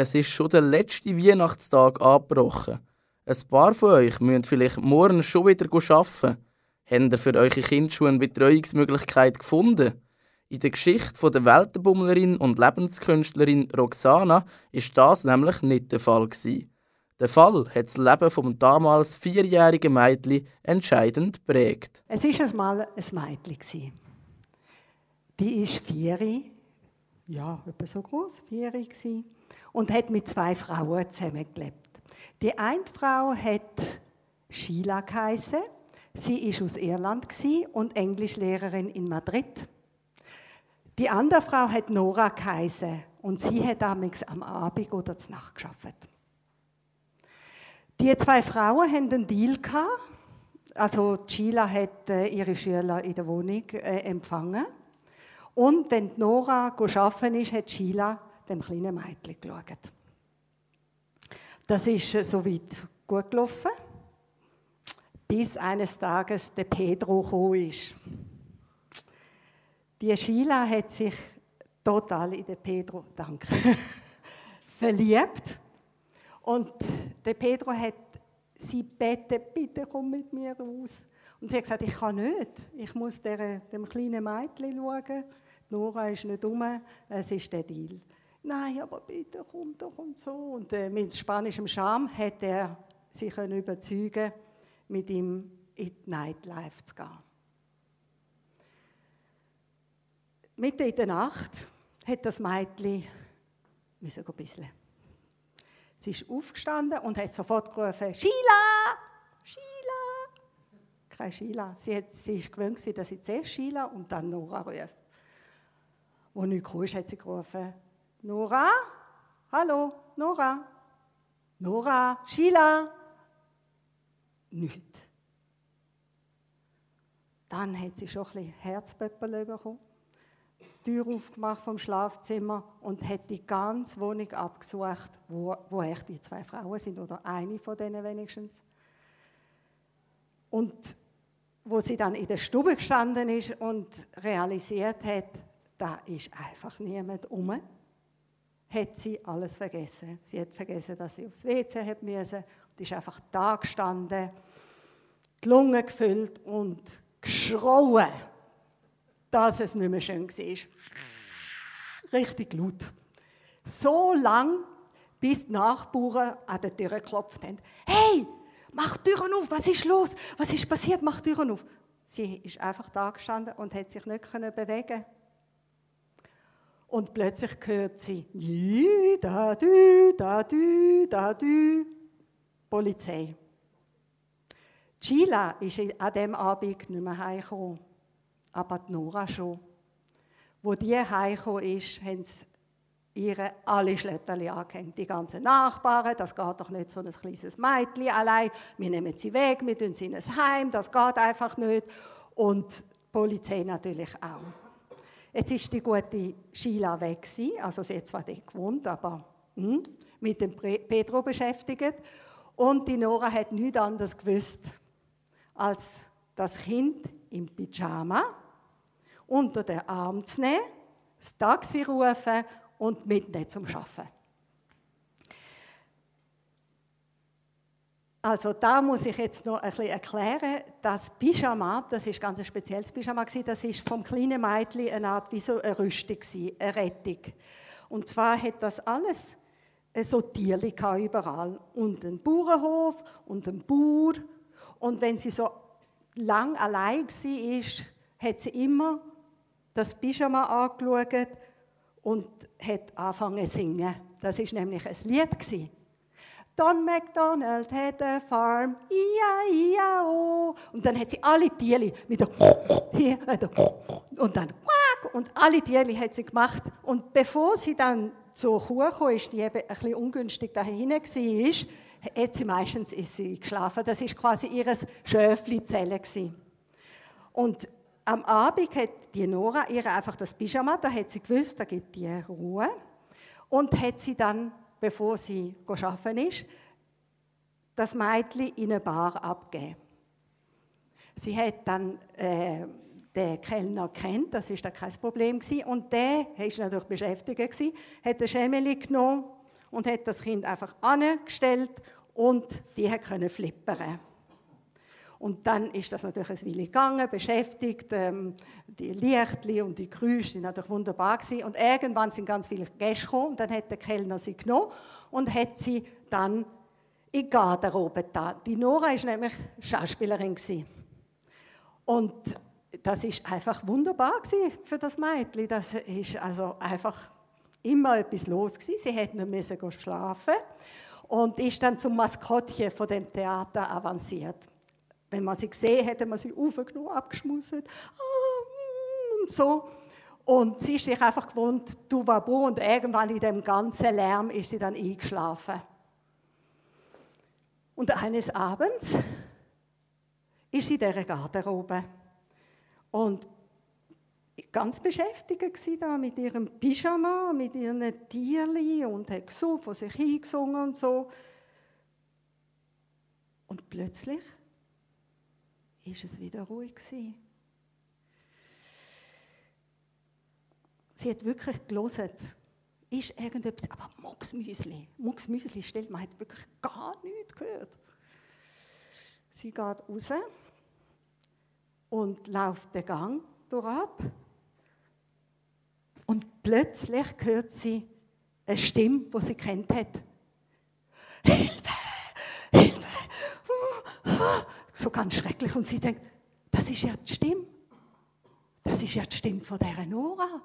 Es ist schon der letzte Weihnachtstag angebrochen. Ein paar von euch müssen vielleicht morgen schon wieder arbeiten. Habt ihr für eure Kinder schon eine Betreuungsmöglichkeit gefunden? In der Geschichte der Weltenbummlerin und Lebenskünstlerin Roxana ist das nämlich nicht der Fall. Der Fall hat das Leben vom damals vierjährigen Mädchen entscheidend prägt. Es war einmal ein Mädchen. Die ist vier, ja, etwa so groß, vier und hat mit zwei Frauen zusammengelebt. Die eine Frau hat Sheila geheißen. Sie ist aus Irland und Englischlehrerin in Madrid. Die andere Frau hat Nora geheißen und sie hat damals am Abend oder zur Nacht geschafft. Die zwei Frauen hatten einen Deal Also Sheila hat äh, ihre Schüler in der Wohnung äh, empfangen. Und wenn Nora arbeiten ist, hat Sheila dem kleinen Mädchen geschaut. Das ist äh, soweit gut gelaufen, bis eines Tages der Pedro gekommen ist. Die Sheila hat sich total in den Pedro, danke, verliebt. Und der Pedro hat sie gebeten, bitte komm mit mir raus. Und sie hat gesagt, ich kann nicht. Ich muss der, dem kleinen Mädchen schauen. Nora ist nicht dumm, es ist der Deal nein, aber bitte komm doch und so. Und äh, mit spanischem Charme hat er sich überzeugen mit ihm in die Nightlife zu gehen. Mitten in der Nacht hat das Mädchen müssen ein bisschen. Sie ist aufgestanden und hat sofort gerufen, Sheila! Sheila! Keine Sheila. Sie, hat, sie ist gewöhnt, dass sie zuerst Sheila und dann Nora ruft. Als nichts kam, hat sie gerufen, Nora? Hallo, Nora? Nora? Sheila? Nicht. Dann hat sie schon ein bisschen Herzpöppel bekommen, die Tür aufgemacht vom Schlafzimmer und hat die ganze Wohnung abgesucht, wo, wo echt die zwei Frauen sind, oder eine von denen wenigstens. Und wo sie dann in der Stube gestanden ist und realisiert hat, da ist einfach niemand um hat sie alles vergessen. Sie hat vergessen, dass sie aufs WC hat müssen und ist einfach da gestanden, die Lunge gefüllt und geschrauen, dass es nicht mehr schön war. Richtig laut. So lang, bis die Nachbarn an der Tür geklopft haben. Hey, mach die Türen auf, was ist los? Was ist passiert? Mach die Türen auf. Sie ist einfach da gestanden und hat sich nicht bewegen und plötzlich hört sie, da, dü, da, dü, da, dü, Polizei. Sheila ist an diesem Abend nicht mehr heimgekommen, aber die Nora schon. Wo die heimgekommen ist, haben sie ihre alle Schlettern angehängt. Die ganzen Nachbarn, das geht doch nicht so ein kleines Mädchen allein. Wir nehmen sie weg, wir tun sie in ein Heim, das geht einfach nicht. Und die Polizei natürlich auch. Jetzt ist die gute Sheila weg also sie hat zwar dort gewohnt, aber hm, mit dem Pedro beschäftigt. Und die Nora hat nichts anderes gewusst, als das Kind im Pyjama unter den Arm zu nehmen, das Taxi rufen und mitnehmen zum Arbeiten. Also da muss ich jetzt noch ein bisschen erklären, das Pyjama, das ist ganz ein spezielles Pyjama das ist vom kleinen Mädchen eine Art wie so eine Rüstung eine Rettung. Und zwar hat das alles so Tierli überall und einen Bauernhof und einen Bauer und wenn sie so lang allein war, hat sie immer das Pyjama angeschaut und hat angefangen zu singen. Das ist nämlich ein Lied gewesen. Don McDonald had a farm, ia, ia, oh. Und dann hat sie alle Tiere mit der hier, und dann quack, und alle Tiere hat sie gemacht. Und bevor sie dann zur Kuh kam, ist die eben ein bisschen ungünstig dahin war, hat sie meistens ist sie geschlafen. Das ist quasi ihr Schöfli-Zelle. Und am Abend hat die Nora ihr einfach das Pyjama, da hat sie gewusst, da gibt die Ruhe. Und hat sie dann bevor sie arbeiten ist, das Mädchen in eine Bar abgeben. Sie hat dann äh, den Kellner kennt, das ist da kein Problem gewesen. und der, er ist natürlich beschäftigt gewesen, hat den Schemmeli genommen und hat das Kind einfach angestellt und die können flippern. Und dann ist das natürlich ein Weile gegangen, beschäftigt. Ähm, die Lichtli und die Geräusche sind natürlich wunderbar gewesen. Und irgendwann sind ganz viele Gäste gekommen und dann hat der Kellner sie genommen und hat sie dann in die Garderobe da. Die Nora ist nämlich Schauspielerin gewesen. Und das ist einfach wunderbar gewesen für das Mädchen. Das ist also einfach immer etwas los gewesen. Sie hätte nicht müssen schlafen und ist dann zum Maskottchen von dem Theater avanciert. Wenn man sie gesehen hätte, man sie aufgenommen, abgeschmusset ah, und so. Und sie ist sich einfach gewohnt, du wabu, und irgendwann in dem ganzen Lärm ist sie dann eingeschlafen. Und eines Abends ist sie in dieser Garderobe und ganz beschäftigt war da mit ihrem Pyjama, mit ihren Tierli und hat so von sich hingesungen und so. Und plötzlich ist es wieder ruhig gewesen. Sie hat wirklich gelesen. Ist irgendetwas, aber Mucksmüsli, Mucksmüsli stellt, man hat wirklich gar nichts gehört. Sie geht raus und läuft den Gang durch. Und plötzlich hört sie eine Stimme, die sie kennt hat. Hilfe! So ganz schrecklich. Und sie denkt, das ist ja die Stimme. Das ist ja die Stimme von dieser Nora.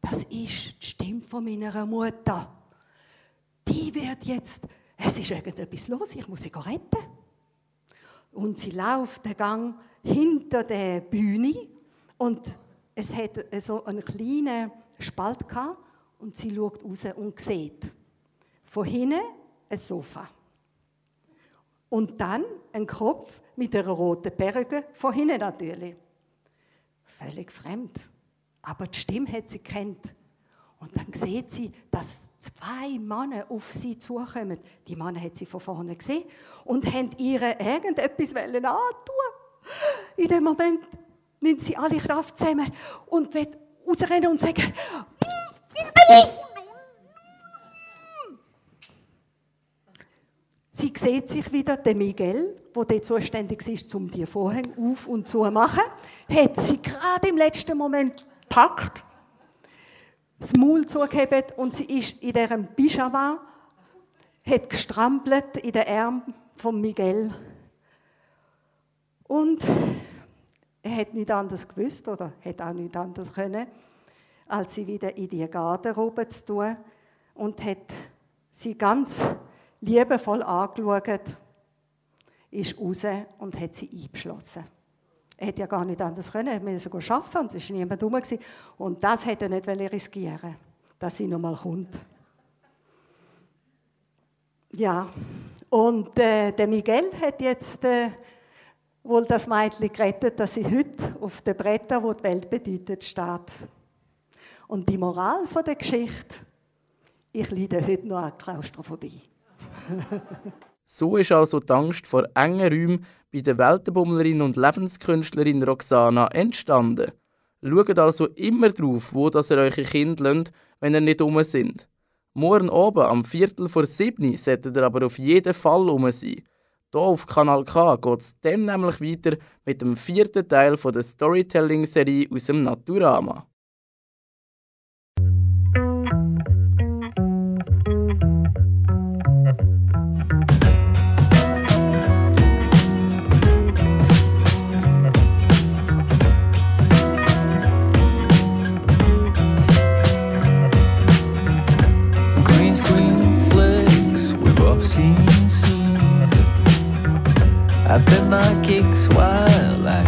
Das ist die Stimme von meiner Mutter. Die wird jetzt, es ist irgendetwas los, ich muss sie retten. Und sie läuft den Gang hinter der Bühne und es hat so einen kleinen Spalt gehabt und sie schaut raus und sieht von hinten ein Sofa. Und dann ein Kopf mit einer roten Perücke, von hinten natürlich. Völlig fremd. Aber die Stimme hat sie kennt. Und dann sieht sie, dass zwei Männer auf sie zukommen. Die Männer hat sie von vorne gesehen und haben ihr irgendetwas antun In dem Moment nimmt sie alle Kraft zusammen und wird rausrennen und sagen, Sie sieht sich wieder, der Miguel, der dort zuständig ist, um die Vorhänge auf und zu machen, hat sie gerade im letzten Moment gepackt, das Maul zugehebt und sie ist in diesem Pyjama, hat gestrampelt in den Arm von Miguel. Und er hat nichts anderes gewusst oder hat auch nichts anderes können, als sie wieder in die Garderobe zu tun und hat sie ganz liebevoll angeschaut, ist raus und hat sie eingeschlossen. Er hätte ja gar nicht anders können, er musste arbeiten und es war niemand rum. Und das hätte er nicht riskieren dass sie noch mal kommt. Ja, und äh, der Miguel hat jetzt äh, wohl das Mädchen gerettet, dass sie heute auf den Brettern, wo die Welt bedeutet, steht. Und die Moral von der Geschichte, ich leide heute noch an Klaustrophobie. so ist also die Angst vor engen Räumen bei der Weltenbummlerin und Lebenskünstlerin Roxana entstanden. Schaut also immer drauf, wo das ihr eure Kinder lasst, wenn ihr nicht um sind. Morgen oben am Viertel vor sieben solltet ihr aber auf jeden Fall um sein. Hier auf Kanal K geht es dann nämlich weiter mit dem vierten Teil der Storytelling-Serie aus dem Naturama. I've seen scenes. I've been my kicks while I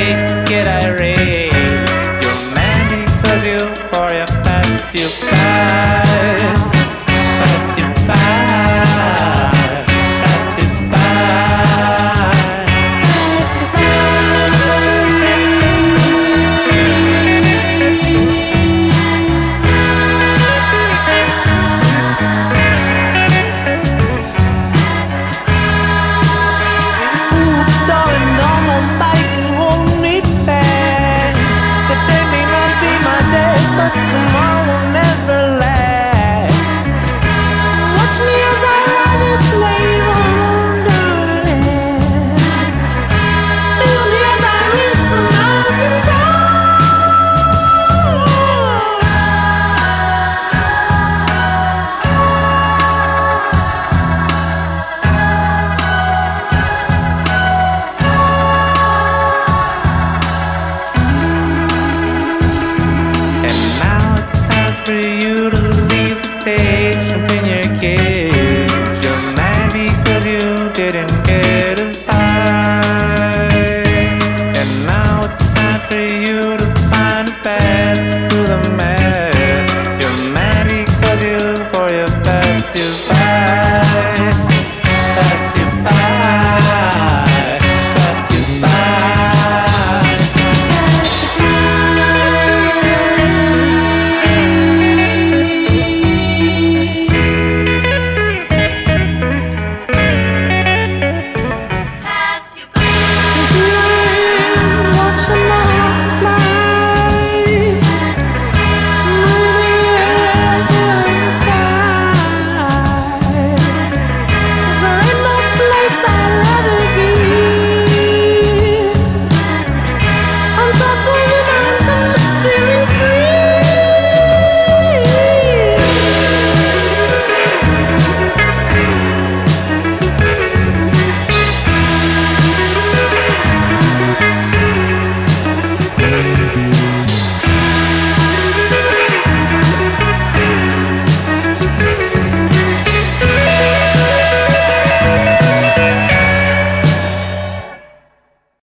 naked I rave. You're mad because you, for your past you pass.